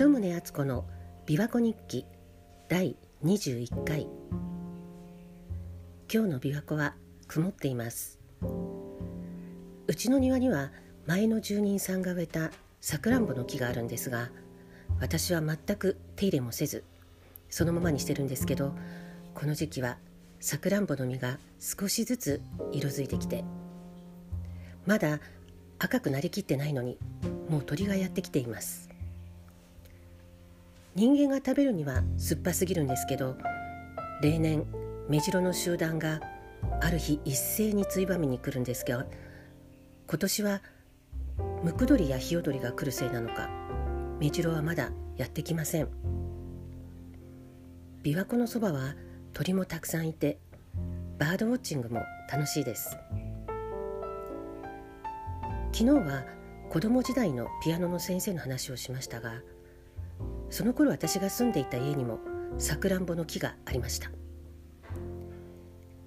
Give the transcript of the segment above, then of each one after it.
鳩宗敦子の琵琶湖日記第21回。今日の琵琶湖は曇っています。うちの庭には前の住人さんが植えたさくらんぼの木があるんですが私は全く手入れもせずそのままにしてるんですけどこの時期はさくらんぼの実が少しずつ色づいてきてまだ赤くなりきってないのにもう鳥がやってきています。人間が食べるには酸っぱすぎるんですけど例年メジロの集団がある日一斉についばみに来るんですが今年はムクドリやヒヨドリが来るせいなのかメジロはまだやってきません。琵琶湖のそばは鳥もたくさんいてバードウォッチングも楽しいです。昨日は子供時代のピアノの先生の話をしましたがその頃私が住んでいた家にもさくらんぼの木がありました。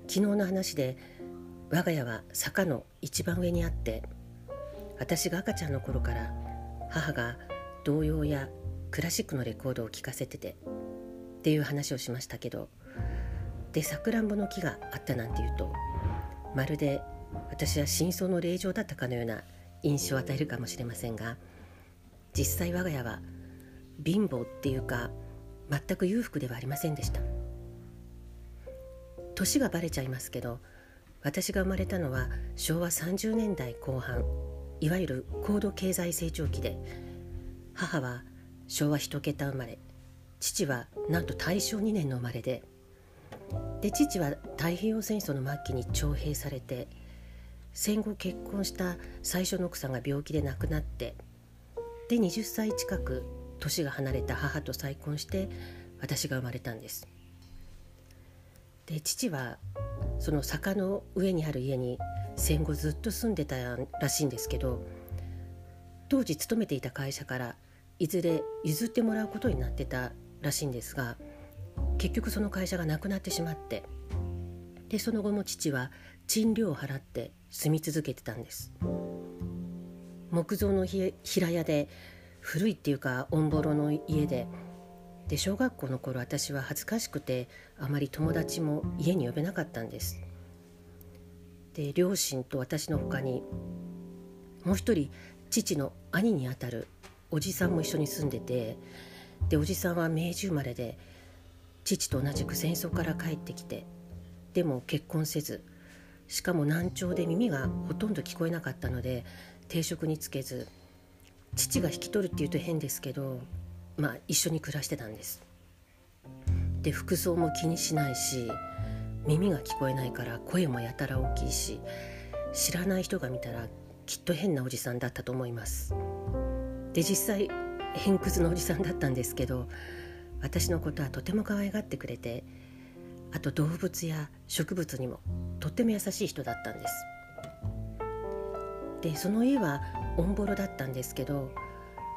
昨日の話で我が家は坂の一番上にあって私が赤ちゃんの頃から母が童謡やクラシックのレコードを聴かせててっていう話をしましたけどでさくらんぼの木があったなんていうとまるで私は真相の霊場だったかのような印象を与えるかもしれませんが実際我が家は貧乏っていうか全く裕福ではありませんでした。年がバレちゃいますけど私が生まれたのは昭和30年代後半いわゆる高度経済成長期で母は昭和一桁生まれ父はなんと大正2年の生まれでで父は太平洋戦争の末期に徴兵されて戦後結婚した最初の奥さんが病気で亡くなってで20歳近く年が離れた母と再婚して私が生まれたんです。で父はその坂の上にある家に戦後ずっと住んでたらしいんですけど当時勤めていた会社からいずれ譲ってもらうことになってたらしいんですが結局その会社がなくなってしまってでその後も父は賃料を払って住み続けてたんです。木造の平屋で古いっていうかオンボロの家で。で小学校の頃私は恥ずかしくてあまり友達も家に呼べなかったんです。で両親と私の他にもう一人父の兄にあたるおじさんも一緒に住んでてでおじさんは明治生まれで父と同じく戦争から帰ってきてでも結婚せずしかも難聴で耳がほとんど聞こえなかったので定職につけず父が引き取るっていうと変ですけどまあ一緒に暮らしてたんです。で服装も気にしないし耳が聞こえないから声もやたら大きいし知らない人が見たらきっと変なおじさんだったと思います。で実際偏屈のおじさんだったんですけど私のことはとても可愛がってくれてあと動物や植物にもとっても優しい人だったんです。でその家はオンボロだったんですけど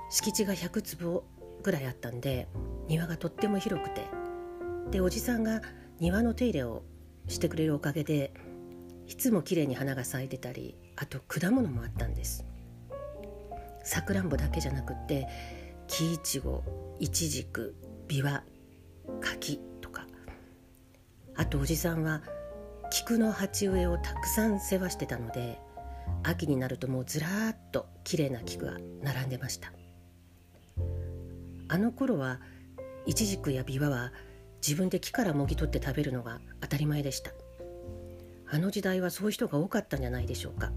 敷地が100坪ぐらいあったんで庭がとっても広くてでおじさんが庭の手入れをしてくれるおかげでいつも綺麗に花が咲いてたりあと果物もあったんです。さくらんぼだけじゃなくって木いちごいちじくビワ柿とか。あとおじさんは菊の鉢植えをたくさん世話してたので秋になるともうずらーっと綺麗な菊が並んでました。あの頃はイチジクやビワは自分で木からもぎ取って食べるのが当たり前でした。あの時代はそういう人が多かったんじゃないでしょうか。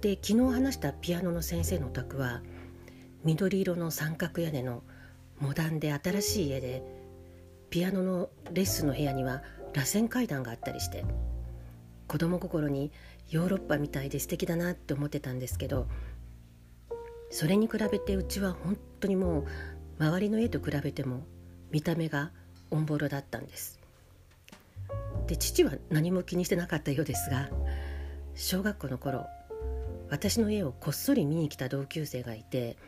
で昨日話したピアノの先生のお宅は緑色の三角屋根のモダンで新しい家でピアノのレッスンの部屋には螺旋階段があったりして子供心にヨーロッパみたいで素敵だなって思ってたんですけどそれに比べてうちは本当にもう周りの家と比べても見た目がオンボロだったんです。で父は何も気にしてなかったようですが小学校の頃私の家をこっそり見に来た同級生がいて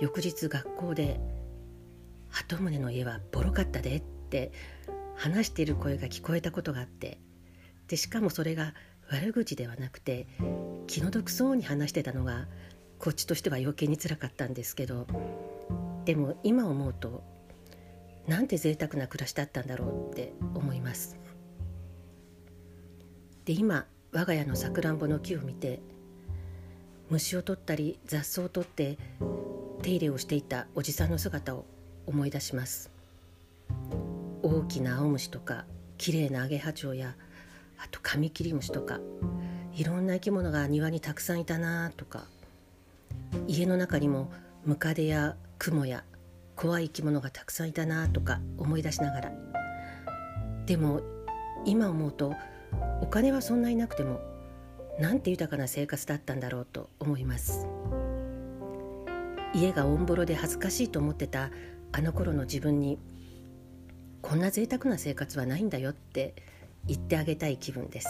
翌日学校で「鳩宗の家はボロかったで」って話している声が聞こえたことがあってでしかもそれが悪口ではなくて気の毒そうに話してたのがこっちとしては余計につらかったんですけどでも今思うとなんて贅沢な暮らしだったんだろうって思います。で今我が家のさくらんぼの木を見て虫を取ったり雑草を取って手入れをしていたおじさんの姿を思い出します。大きな青虫とか綺麗なアゲハチョウやあとカミキリムシとかいろんな生き物が庭にたくさんいたなとか家の中にもムカデやクモや怖い生き物がたくさんいたなとか思い出しながら。でも今思うとお金はそんなになくてもなんて豊かな生活だったんだろうと思います。家がオンボロで恥ずかしいと思ってたあの頃の自分にこんな贅沢な生活はないんだよって言ってあげたい気分です。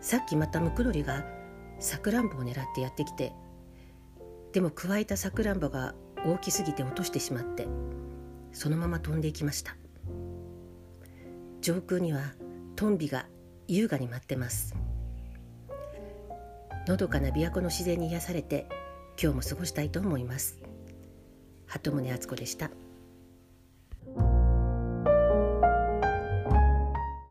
さっきまたムクドリがさくらんぼを狙ってやってきてでもくわえたさくらんぼが大きすぎて落としてしまってそのまま飛んでいきました。上空にはトンビが優雅に舞ってます。のどかな琵琶湖の自然に癒されて今日も過ごしたいと思います。鳩宗敦子でした。